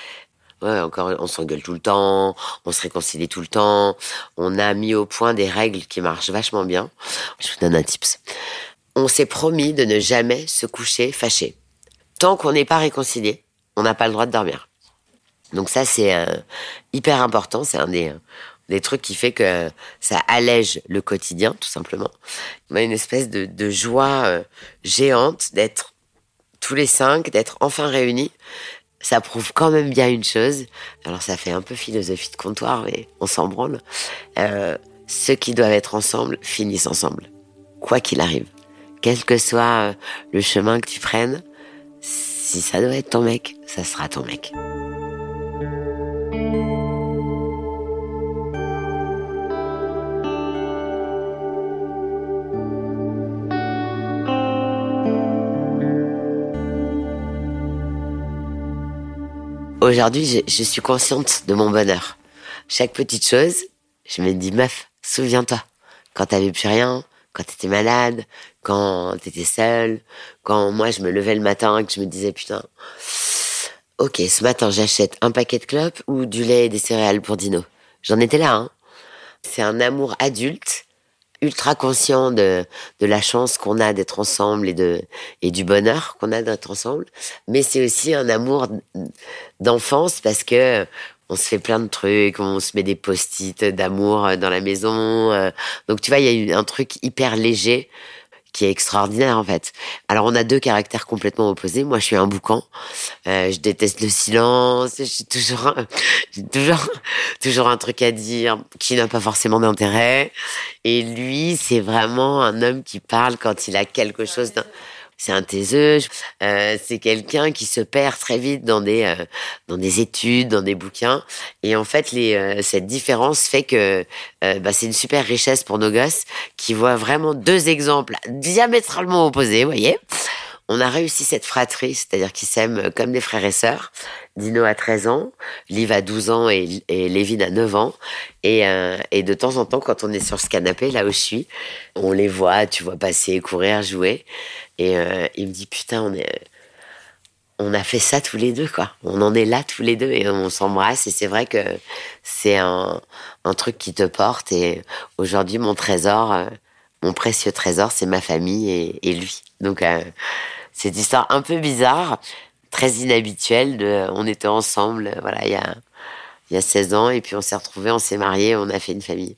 Ouais, encore, on s'engueule tout le temps, on se réconcilie tout le temps. On a mis au point des règles qui marchent vachement bien. Je vous donne un tips. On s'est promis de ne jamais se coucher fâché. Tant qu'on n'est pas réconcilié, on n'a pas le droit de dormir. Donc ça, c'est euh, hyper important. C'est un des, des trucs qui fait que ça allège le quotidien, tout simplement. On une espèce de, de joie euh, géante d'être tous les cinq, d'être enfin réunis. Ça prouve quand même bien une chose. Alors ça fait un peu philosophie de comptoir, mais on s'en branle. Euh, ceux qui doivent être ensemble finissent ensemble, quoi qu'il arrive. Quel que soit euh, le chemin que tu prennes, si ça doit être ton mec, ça sera ton mec. Aujourd'hui, je, suis consciente de mon bonheur. Chaque petite chose, je me dis, meuf, souviens-toi, quand t'avais plus rien, quand t'étais malade, quand t'étais seule, quand moi je me levais le matin et que je me disais, putain, ok, ce matin j'achète un paquet de clopes ou du lait et des céréales pour Dino. J'en étais là, hein. C'est un amour adulte ultra conscient de, la chance qu'on a d'être ensemble et, du bonheur qu'on a d'être ensemble. Mais c'est aussi un amour d'enfance parce que on se fait plein de trucs, on se met des post-it d'amour dans la maison. Euh. Donc tu vois, il y a eu un truc hyper léger qui est extraordinaire en fait. Alors on a deux caractères complètement opposés. Moi je suis un boucan, euh, je déteste le silence, j'ai toujours, toujours, toujours un truc à dire qui n'a pas forcément d'intérêt. Et lui c'est vraiment un homme qui parle quand il a quelque chose d'un c'est un taiseux, euh, c'est quelqu'un qui se perd très vite dans des euh, dans des études, dans des bouquins. Et en fait, euh, cette différence fait que bah, c'est une super richesse pour nos gosses qui voient vraiment deux exemples diamétralement opposés. Vous voyez, on a réussi cette fratrie, c'est-à-dire qu'ils s'aiment comme des frères et sœurs. Dino a 13 ans, Liv a 12 ans et, et Lévin a 9 ans. Et, et de temps en temps, quand on est sur ce canapé, là où je suis, on les voit, tu vois passer, courir, jouer. Et euh, il me dit, putain, on a fait ça tous les deux, quoi. On en est là tous les deux et on s'embrasse. Et c'est vrai que c'est un, truc qui te porte. Et aujourd'hui, mon trésor, euh, mon précieux trésor, c'est ma famille et, lui. Donc, euh, cette histoire un peu bizarre, très inhabituelle on était ensemble, voilà, il y a, il y a 16 ans, et puis on s'est retrouvés, on s'est mariés, on a fait une famille.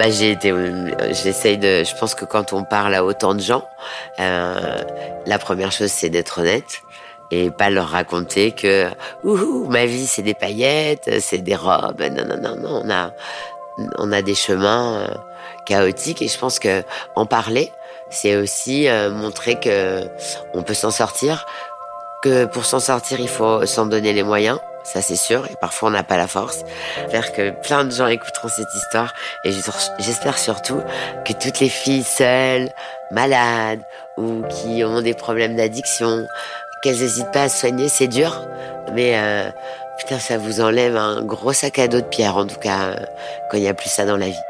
Bah, j'ai été, j'essaye de, je pense que quand on parle à autant de gens, euh, la première chose c'est d'être honnête et pas leur raconter que ouh ma vie c'est des paillettes, c'est des robes. Non non non non, on a on a des chemins euh, chaotiques et je pense que en parler, c'est aussi euh, montrer que on peut s'en sortir, que pour s'en sortir il faut s'en donner les moyens ça c'est sûr, et parfois on n'a pas la force. J'espère que plein de gens écouteront cette histoire, et j'espère surtout que toutes les filles seules, malades, ou qui ont des problèmes d'addiction, qu'elles n'hésitent pas à se soigner, c'est dur, mais euh, putain ça vous enlève un gros sac à dos de pierre, en tout cas, euh, quand il n'y a plus ça dans la vie.